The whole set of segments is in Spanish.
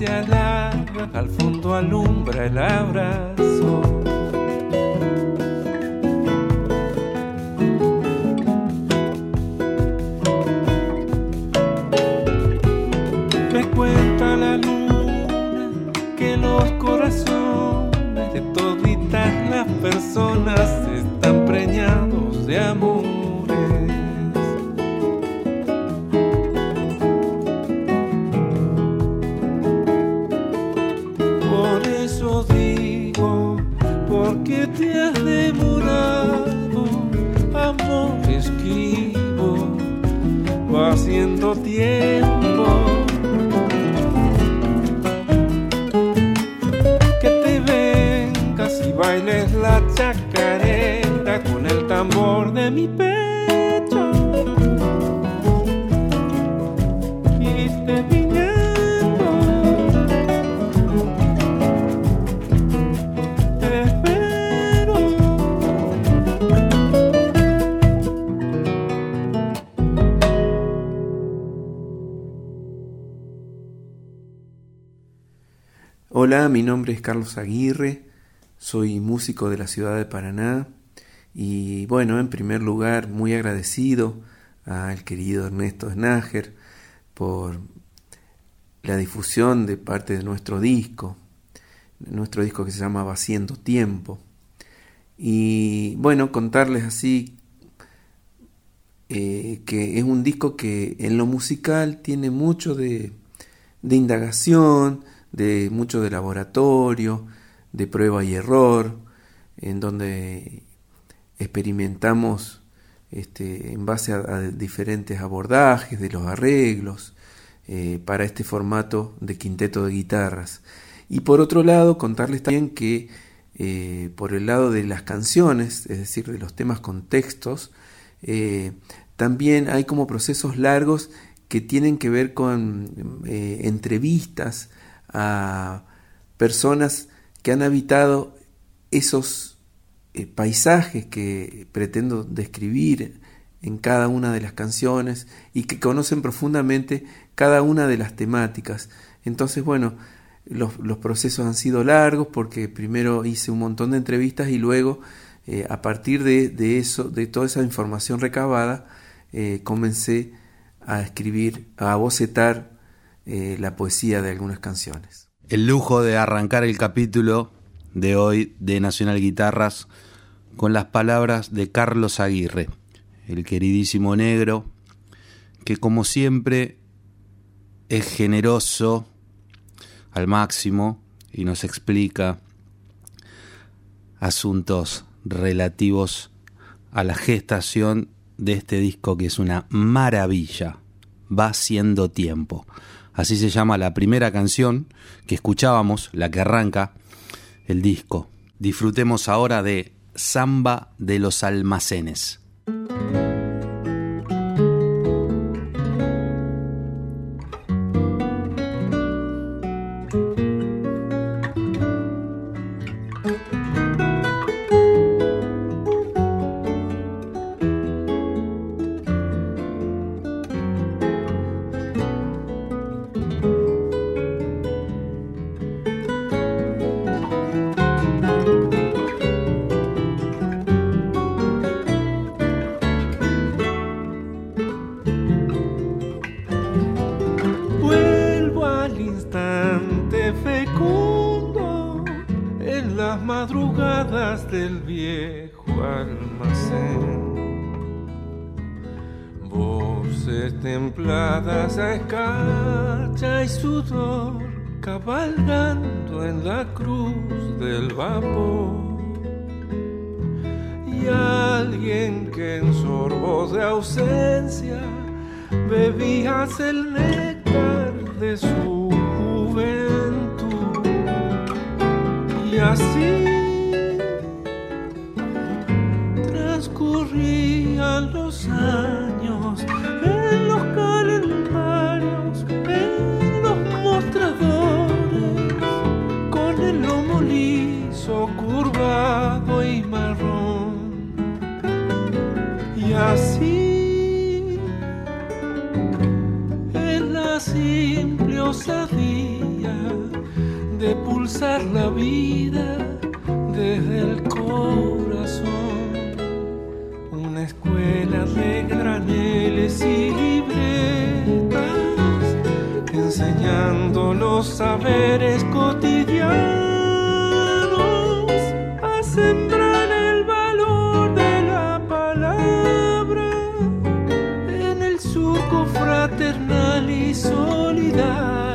Yeah. Mi nombre es Carlos Aguirre, soy músico de la ciudad de Paraná y bueno, en primer lugar muy agradecido al querido Ernesto Snager por la difusión de parte de nuestro disco, nuestro disco que se llama Vaciendo Tiempo. Y bueno, contarles así eh, que es un disco que en lo musical tiene mucho de, de indagación, de mucho de laboratorio, de prueba y error, en donde experimentamos este, en base a, diferentes abordajes de los arreglos eh, para este formato de quinteto de guitarras. Y por otro lado, contarles también que eh, por el lado de las canciones, es decir, de los temas con textos, eh, también hay como procesos largos que tienen que ver con entrevistas a personas que han habitado esos eh, paisajes que pretendo describir en cada una de las canciones y que conocen profundamente cada una de las temáticas. Entonces, bueno, los, los procesos han sido largos porque primero hice un montón de entrevistas y luego, eh, a partir de, de, eso, de toda esa información recabada, eh, comencé a escribir, a bocetar eh, la poesía de algunas canciones. El lujo de arrancar el capítulo de hoy de Nacional Guitarras con las palabras de Carlos Aguirre, el queridísimo negro, que como siempre es generoso al máximo y nos explica asuntos relativos a la gestación de este disco que es una maravilla, va siendo tiempo así se llama la primera canción que escuchábamos, la que arranca el disco. Disfrutemos ahora de Samba de los Almacenes. pulsar la vida desde el corazón. Una escuela de graneles y libretas, enseñando los saberes cotidianos, a sembrar el valor de la palabra en el surco fraternal y solidario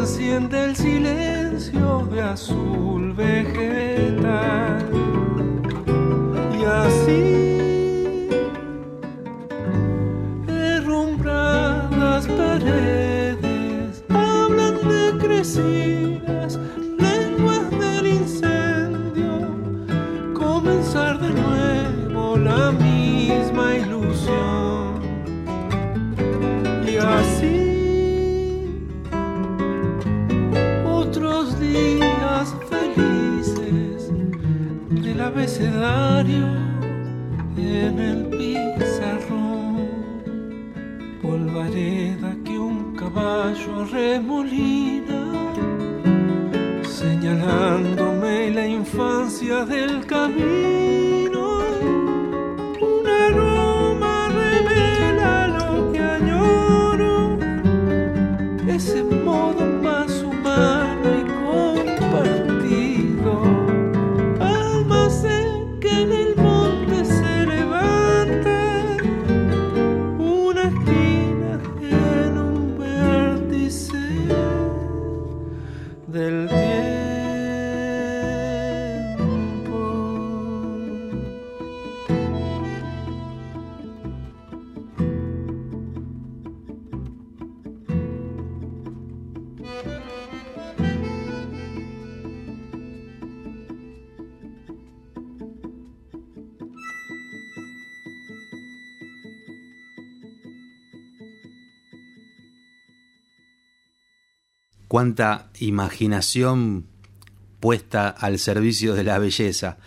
enciende el silencio de azul vegetal. del camino. Cuánta imaginación puesta al servicio de la belleza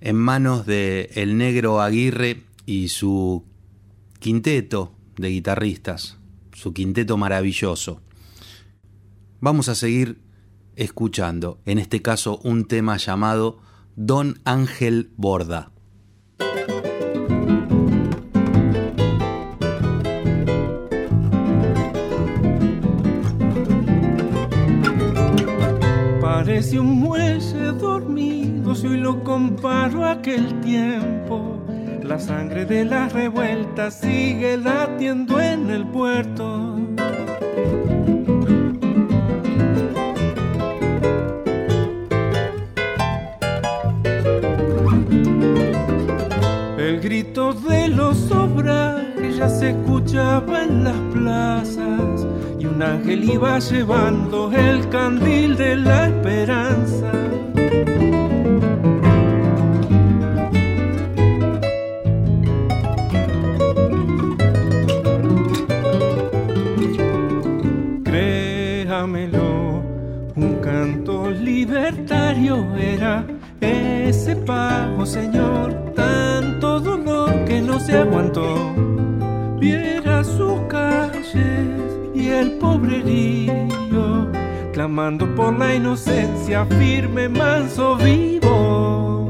en manos de el negro Aguirre y su quinteto de guitarristas, su quinteto maravilloso. Vamos a seguir escuchando, en este caso un tema llamado Don Ángel Borda. Parece un muelle dormido si hoy lo comparo a aquel tiempo. La sangre de la revuelta sigue latiendo en el puerto. El grito de los obrarios ya se escuchaba en las plazas ángel iba llevando el candil de la esperanza. Créamelo, un canto libertario era ese pago, Señor, tanto dolor que no se aguantó. Viera pobrerío, clamando por la inocencia, firme, manso, vivo.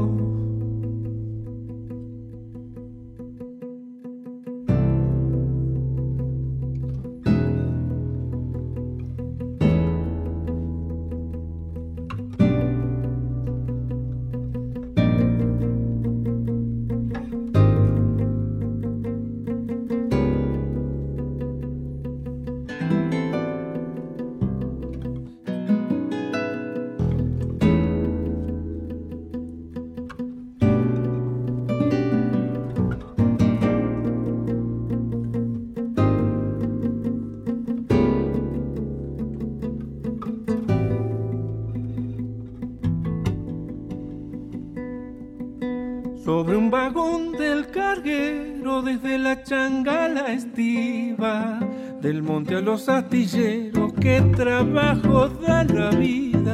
Desde la changa a la estiva, del monte a los astilleros, qué trabajo da la vida.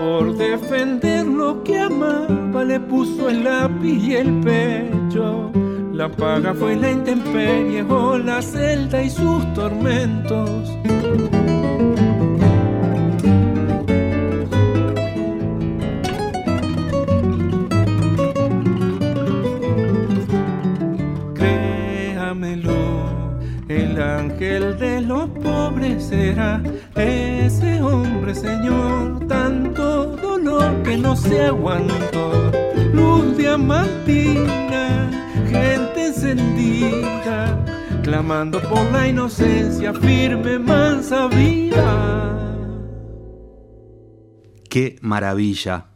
Por defender lo que amaba, le puso el lápiz y el pecho. La paga fue la Maravilla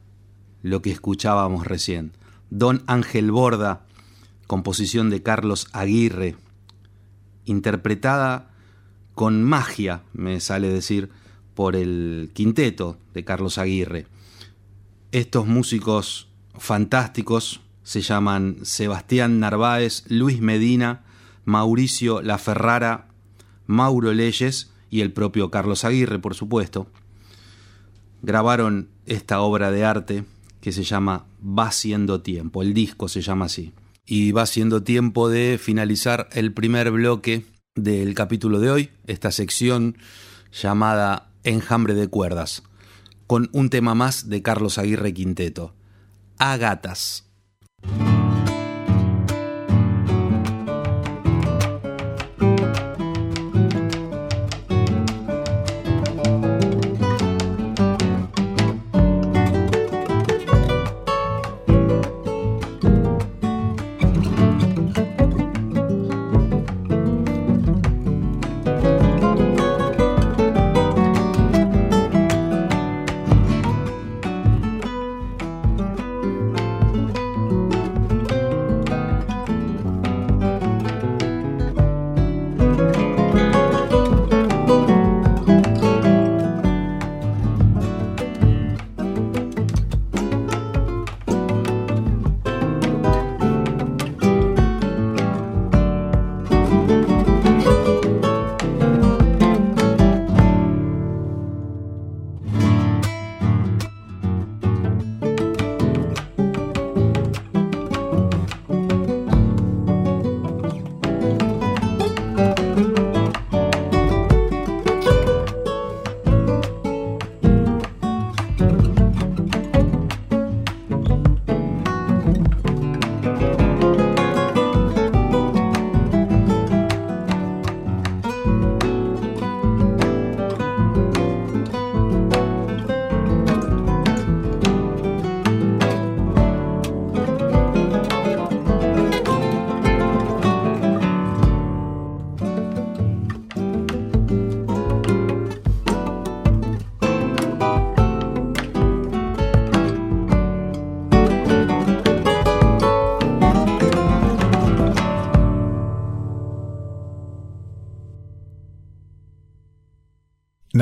lo que escuchábamos recién. Don Ángel Borda, composición de Carlos Aguirre, interpretada con magia, me sale decir, por el quinteto de Carlos Aguirre. Estos músicos fantásticos se llaman Sebastián Narváez, Luis Medina, Mauricio La Ferrara, Mauro Leyes y el propio Carlos Aguirre, por supuesto. Grabaron esta obra de arte que se llama Va siendo tiempo, el disco se llama así. Y va siendo tiempo de finalizar el primer bloque del capítulo de hoy, esta sección llamada Enjambre de cuerdas, con un tema más de Carlos Aguirre Quinteto, Agatas.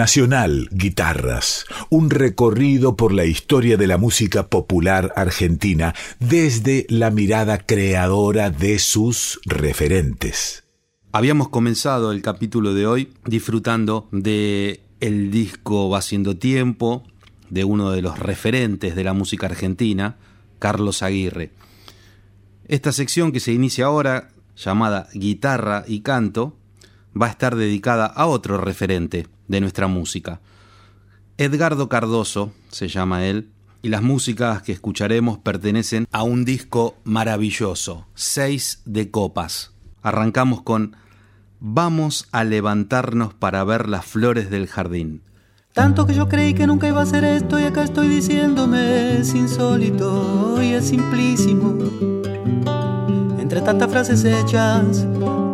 Nacional Guitarras, un recorrido por la historia de la música popular argentina desde la mirada creadora de sus referentes. Habíamos comenzado el capítulo de hoy disfrutando de el disco Va siendo tiempo de uno de los referentes de la música argentina, Carlos Aguirre. Esta sección que se inicia ahora, llamada Guitarra y Canto, va a estar dedicada a otro referente de nuestra música. Edgardo Cardoso se llama él, y las músicas que escucharemos pertenecen a un disco maravilloso, Seis de Copas. Arrancamos con Vamos a levantarnos para ver las flores del jardín. Tanto que yo creí que nunca iba a hacer esto y acá estoy diciéndome es insólito y es simplísimo. Entre tantas frases hechas,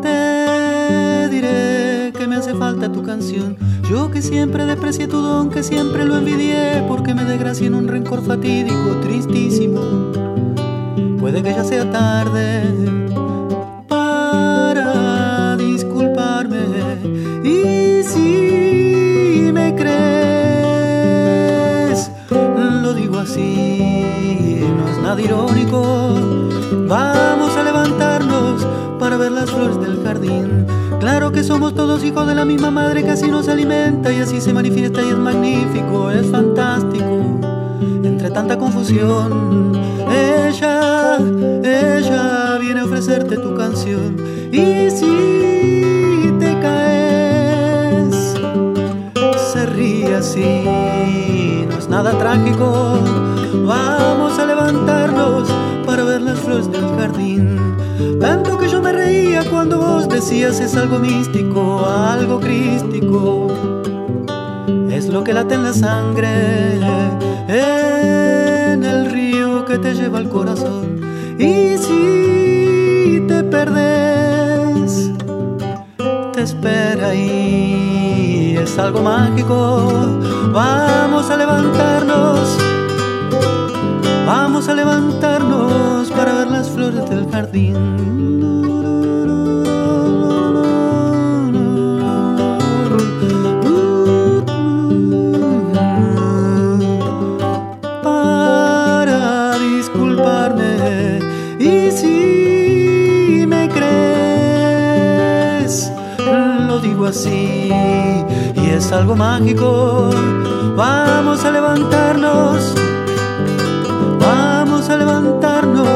te diré hace falta tu canción. Yo que siempre desprecié tu don, que siempre lo envidié, porque me desgracié en un rencor fatídico, tristísimo. Puede que ya sea tarde para disculparme. Y si me crees, lo digo así, no es nada irónico. Vamos a levantarnos para ver las flores del jardín. Claro que somos todos hijos de la misma madre que así nos alimenta y así se manifiesta y es magnífico, es fantástico. Entre tanta confusión, ella, ella viene a ofrecerte tu canción. Y si te caes, se ríe así, no es nada trágico. Vamos a levantarnos para ver las flores del jardín. Tanto que cuando vos decías es algo místico, algo crístico. Es lo que late en la sangre, en el río que te lleva al corazón. Y si te perdes, te espera y es algo mágico. Vamos a levantarnos Vamos a levantarnos para ver las flores del jardín. Y es algo mágico. Vamos a levantarnos vamos a levantarnos.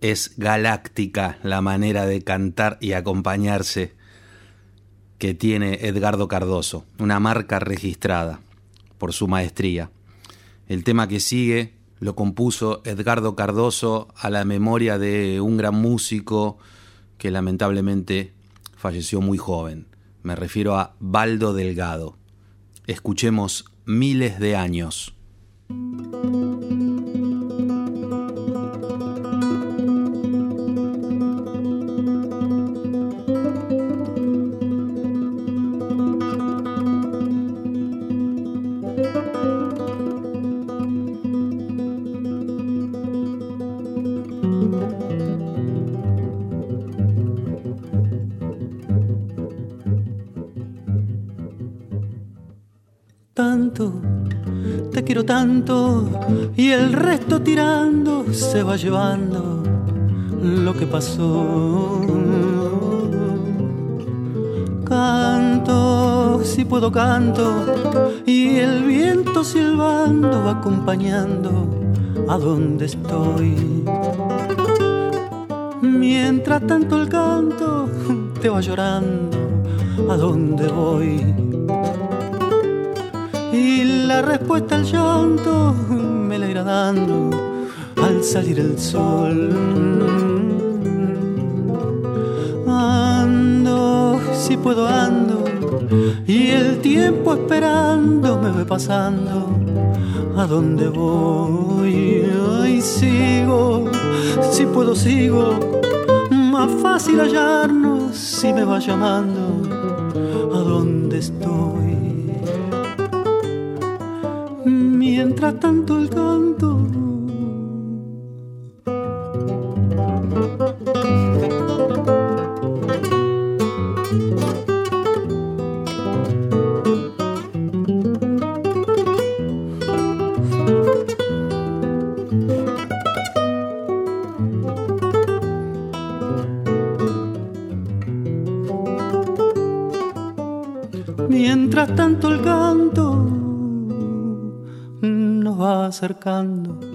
Es galáctica la manera de cantar y acompañarse que tiene Edgardo Cardoso, una marca registrada por su maestría. El tema que sigue lo compuso Edgardo Cardoso a la memoria de un gran músico que lamentablemente falleció muy joven. Me refiero a Baldo Delgado. Escuchemos miles de años. Te quiero tanto y el resto tirando se va llevando lo que pasó. Canto, si puedo canto y el viento silbando va acompañando a donde estoy. Mientras tanto el canto te va llorando a donde voy y la respuesta al llanto me la irá dando al salir el sol. Ando, si puedo ando, y el tiempo esperando me ve pasando. ¿A dónde voy? Ay, sigo, si puedo sigo. Más fácil hallarnos si me va llamando. ¿A dónde estoy. Tanto el canto acercando.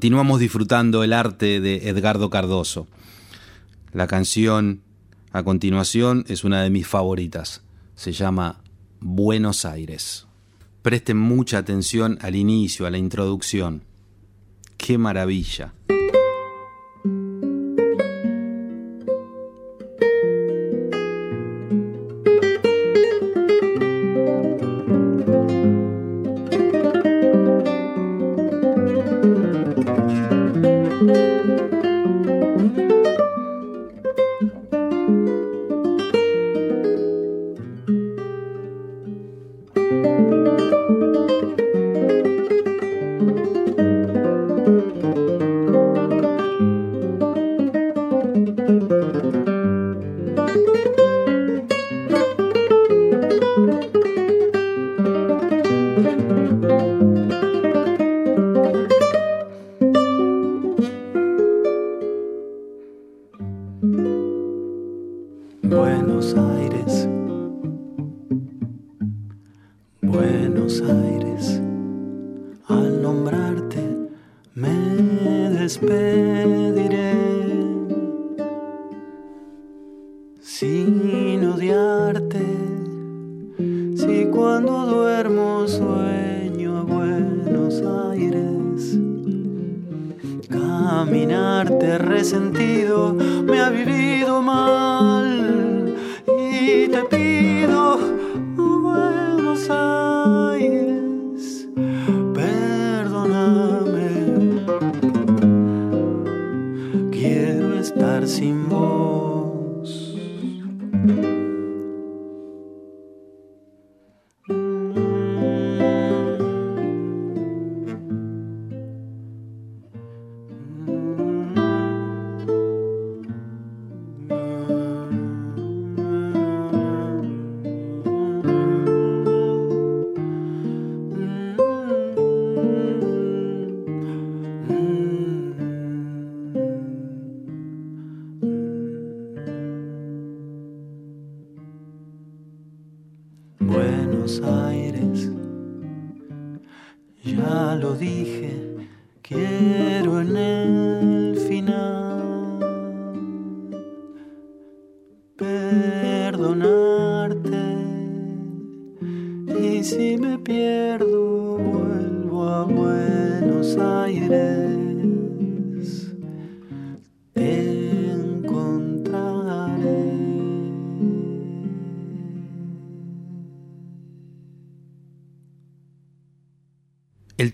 Continuamos disfrutando el arte de Edgardo Cardoso. La canción a continuación es una de mis favoritas. Se llama Buenos Aires. Presten mucha atención al inicio, a la introducción. ¡Qué maravilla!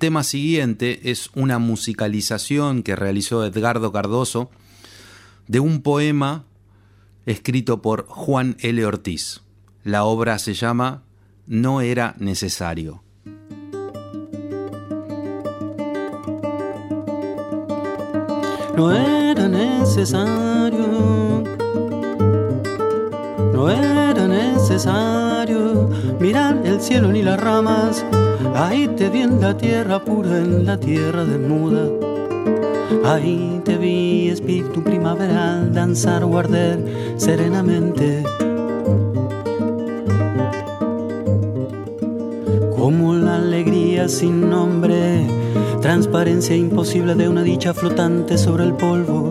Tema siguiente es una musicalización que realizó Edgardo Cardoso de un poema escrito por Juan L. Ortiz. La obra se llama No era necesario. No era necesario, no era necesario mirar el cielo ni las ramas Ahí te vi en la tierra pura, en la tierra desnuda. Ahí te vi espíritu primaveral danzar o arder serenamente. Como la alegría sin nombre, transparencia imposible de una dicha flotante sobre el polvo.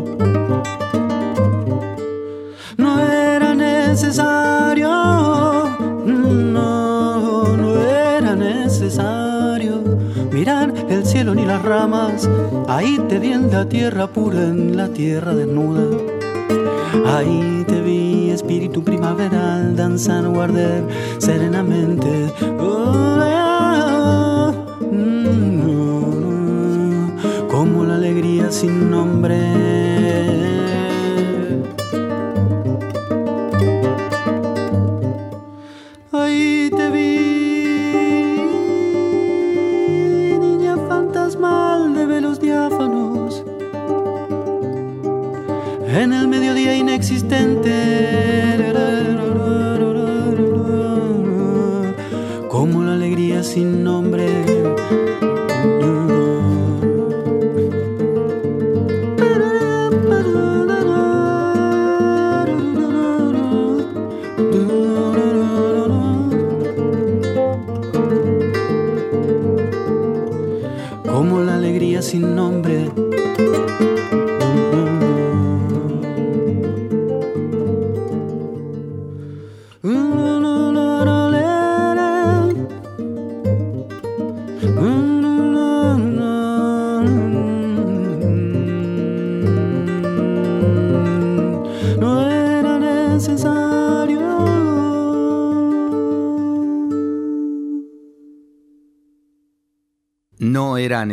Ahí te vi en la tierra pura, en la tierra desnuda. Ahí te vi, espíritu primaveral, danzar, guardar serenamente. Como la alegría sin nombre.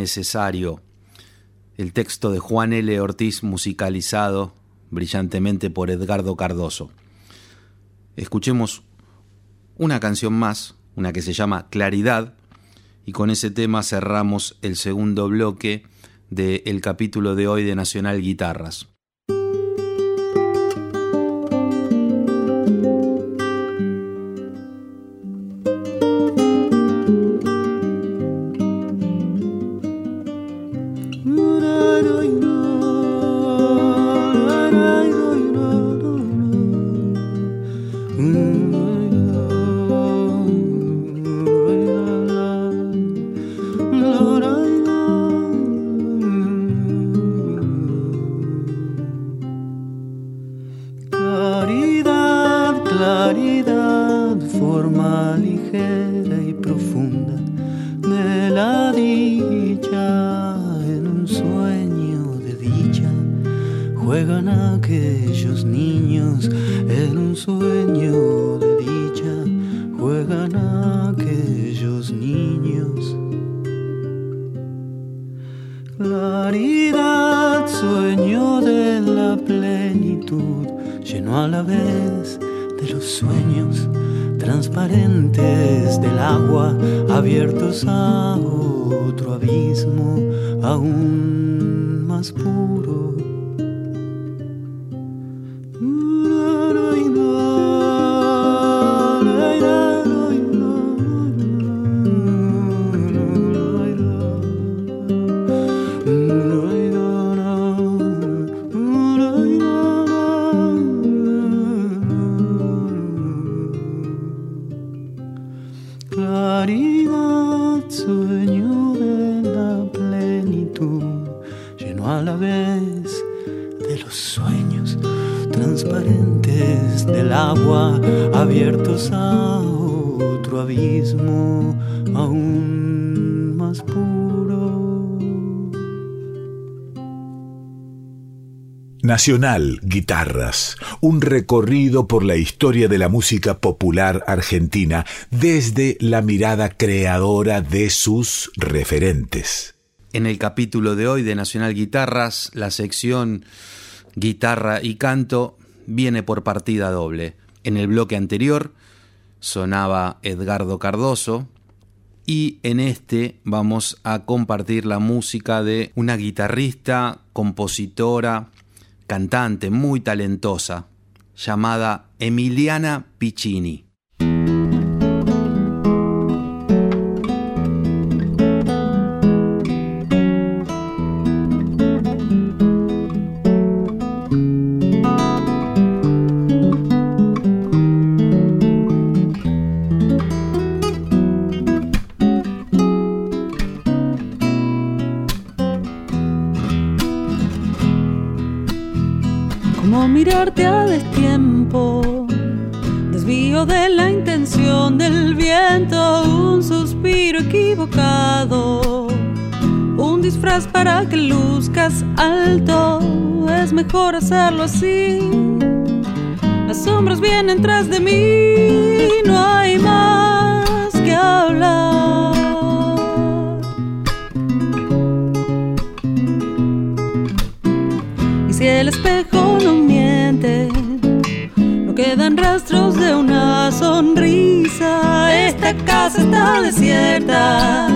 Necesario. El texto de Juan L. Ortiz musicalizado brillantemente por Edgardo Cardoso. Escuchemos una canción más, una que se llama Claridad, y con ese tema cerramos el segundo bloque del capítulo de hoy de Nacional Guitarras. Nacional Guitarras, un recorrido por la historia de la música popular argentina desde la mirada creadora de sus referentes. En el capítulo de hoy de Nacional Guitarras, la sección guitarra y canto viene por partida doble. En el bloque anterior sonaba Edgardo Cardoso y en este vamos a compartir la música de una guitarrista, compositora, cantante muy talentosa llamada Emiliana Piccini. Hacerlo así. Las sombras vienen tras de mí, no hay más que hablar. Y si el espejo no miente, no quedan rastros de una sonrisa. Esta casa está desierta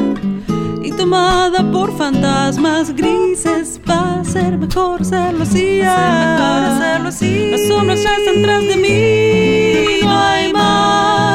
y tomada por fantasmas grises. Ser mejor hacerlo así. hacerlo así. Las sombras ya están tras de mí. No hay más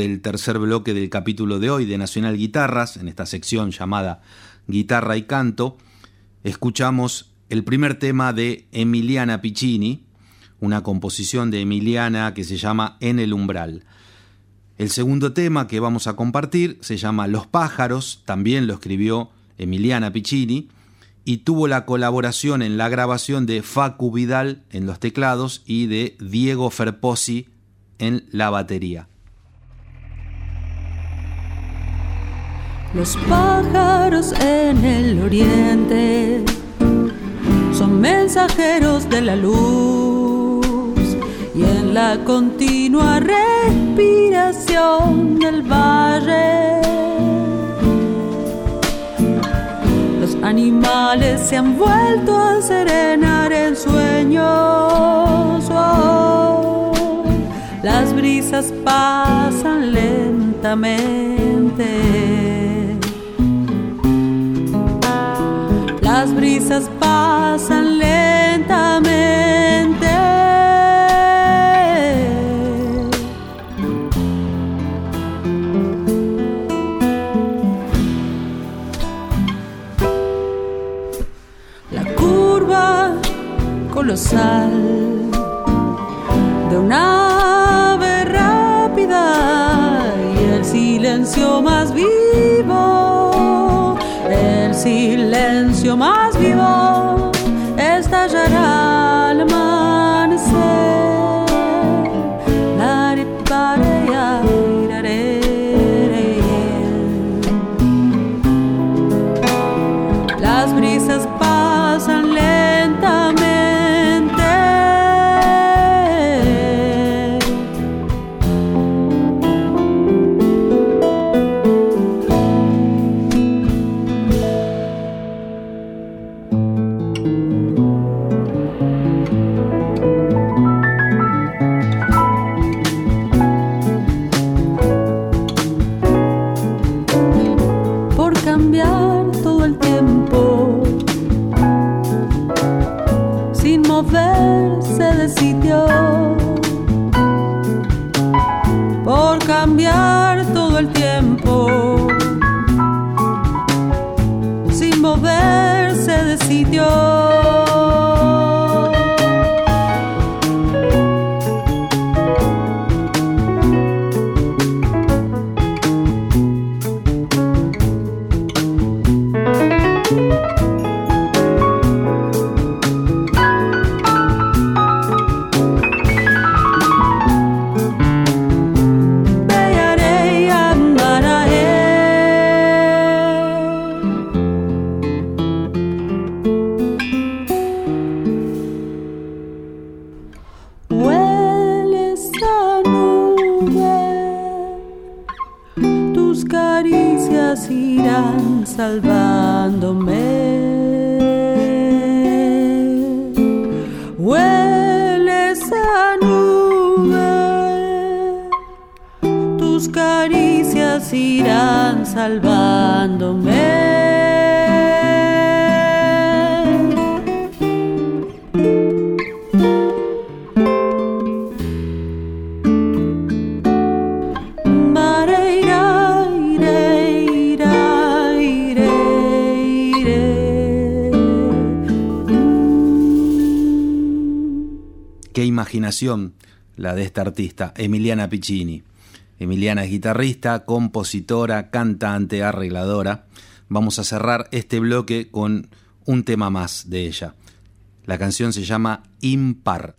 del tercer bloque del capítulo de hoy de Nacional Guitarras, en esta sección llamada Guitarra y Canto, escuchamos el primer tema de Emiliana Piccini, una composición de Emiliana que se llama En el umbral. El segundo tema que vamos a compartir se llama Los pájaros, también lo escribió Emiliana Piccini, y tuvo la colaboración en la grabación de Facu Vidal en los teclados y de Diego Ferposi en la batería. Los pájaros en el oriente son mensajeros de la luz y en la continua respiración del valle. Los animales se han vuelto a serenar en sueños. oh. Las brisas pasan lentamente. Las brisas pasan lentamente. La curva colosal la de esta artista, Emiliana Piccini. Emiliana es guitarrista, compositora, cantante, arregladora. Vamos a cerrar este bloque con un tema más de ella. La canción se llama Impar.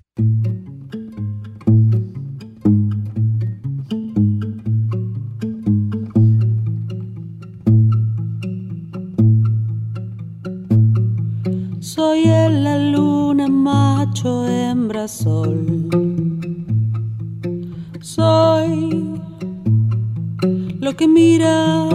sol. Soy lo que mira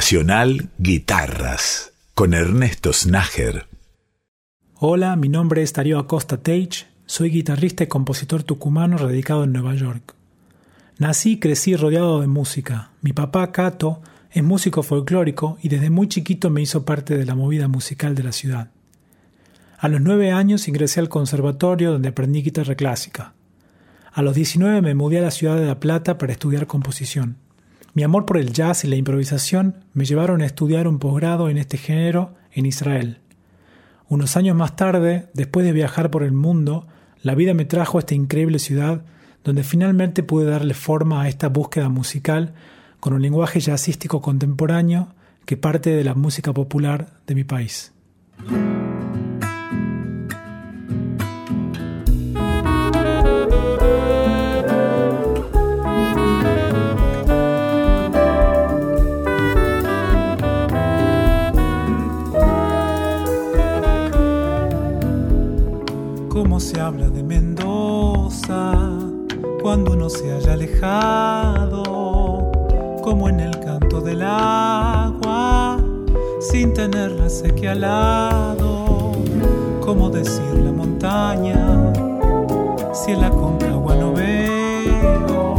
Nacional Guitarras con Ernesto Snager. Hola, mi nombre es Darío Acosta Teich, soy guitarrista y compositor tucumano radicado en Nueva York. Nací y crecí rodeado de música. Mi papá, Cato, es músico folclórico y desde muy chiquito me hizo parte de la movida musical de la ciudad. A los nueve años ingresé al conservatorio donde aprendí guitarra clásica. A los 19 me mudé a la ciudad de La Plata para estudiar composición. Mi amor por el jazz y la improvisación me llevaron a estudiar un posgrado en este género en Israel. Unos años más tarde, después de viajar por el mundo, la vida me trajo a esta increíble ciudad donde finalmente pude darle forma a esta búsqueda musical con un lenguaje jazzístico contemporáneo que parte de la música popular de mi país. Se habla de Mendoza cuando uno se haya alejado, como en el canto del agua, sin tener la sequía al lado, como decir la montaña, si en la concagua no veo,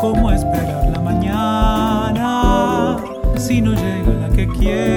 como esperar la mañana, si no llega la que quiero,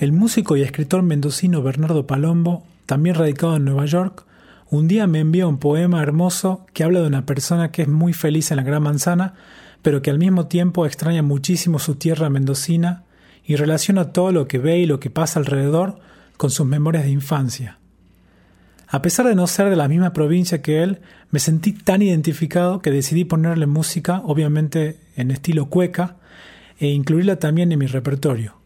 El músico y escritor mendocino Bernardo Palombo, también radicado en Nueva York, un día me envió un poema hermoso que habla de una persona que es muy feliz en la Gran Manzana, pero que al mismo tiempo extraña muchísimo su tierra mendocina y relaciona todo lo que ve y lo que pasa alrededor con sus memorias de infancia. A pesar de no ser de la misma provincia que él, me sentí tan identificado que decidí ponerle música, obviamente en estilo cueca, e incluirla también en mi repertorio.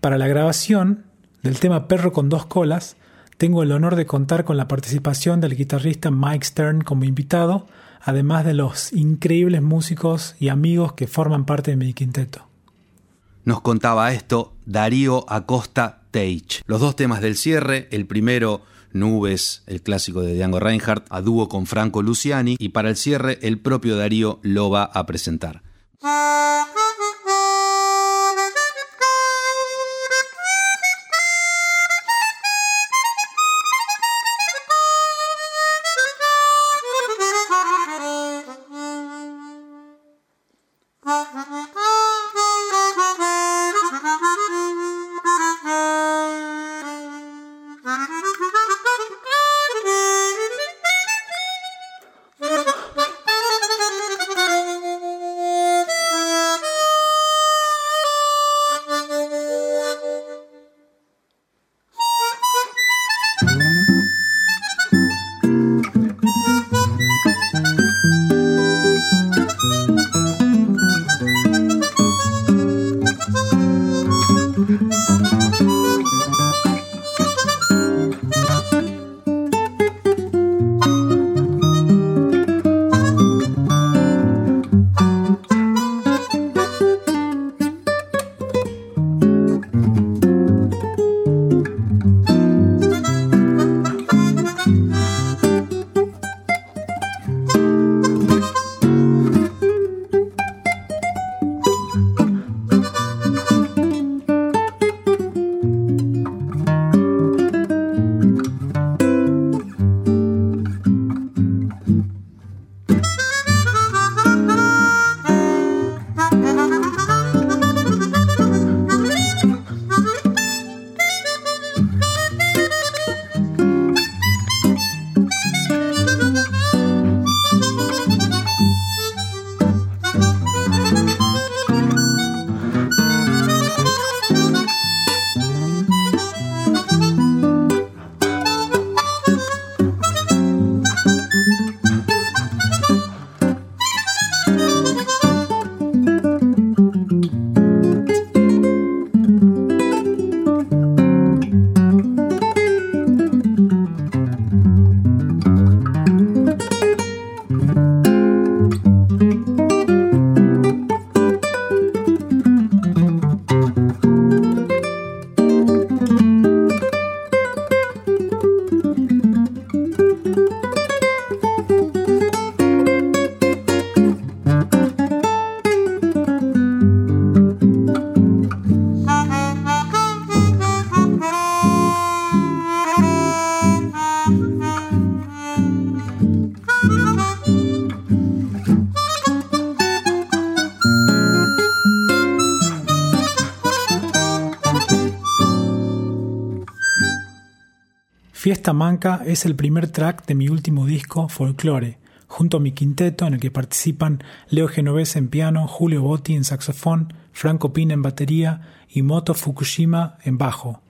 Para la grabación del tema Perro con dos colas, tengo el honor de contar con la participación del guitarrista Mike Stern como invitado, además de los increíbles músicos y amigos que forman parte de mi quinteto. Nos contaba esto Darío Acosta Teich. Los dos temas del cierre, el primero Nubes, el clásico de Django Reinhardt, a dúo con Franco Luciani, y para el cierre el propio Darío lo va a presentar. Fiesta Manca es el primer track de mi último disco, Folklore, junto a mi quinteto en el que participan Leo Genovese en piano, Julio Botti en saxofón, Franco Pina en batería y Moto Fukushima en bajo.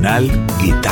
Nacional.